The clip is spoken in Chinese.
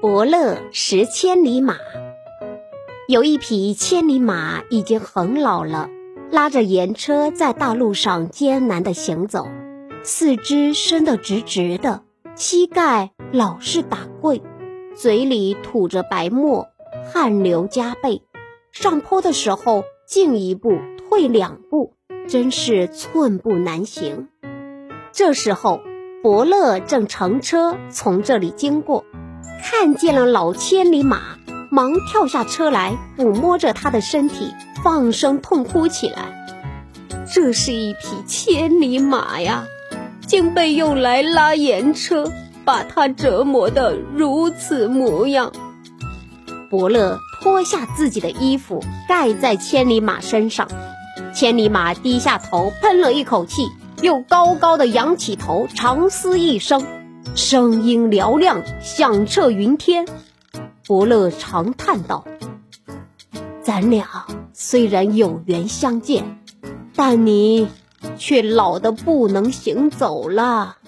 伯乐识千里马。有一匹千里马已经很老了，拉着盐车在大路上艰难地行走，四肢伸得直直的，膝盖老是打跪，嘴里吐着白沫，汗流浃背。上坡的时候进一步退两步，真是寸步难行。这时候，伯乐正乘车从这里经过。看见了老千里马，忙跳下车来，抚摸着他的身体，放声痛哭起来。这是一匹千里马呀，竟被用来拉盐车，把他折磨得如此模样。伯乐脱下自己的衣服盖在千里马身上，千里马低下头喷了一口气，又高高的扬起头，长嘶一声。声音嘹亮，响彻云天。伯乐长叹道：“咱俩虽然有缘相见，但你却老得不能行走了。”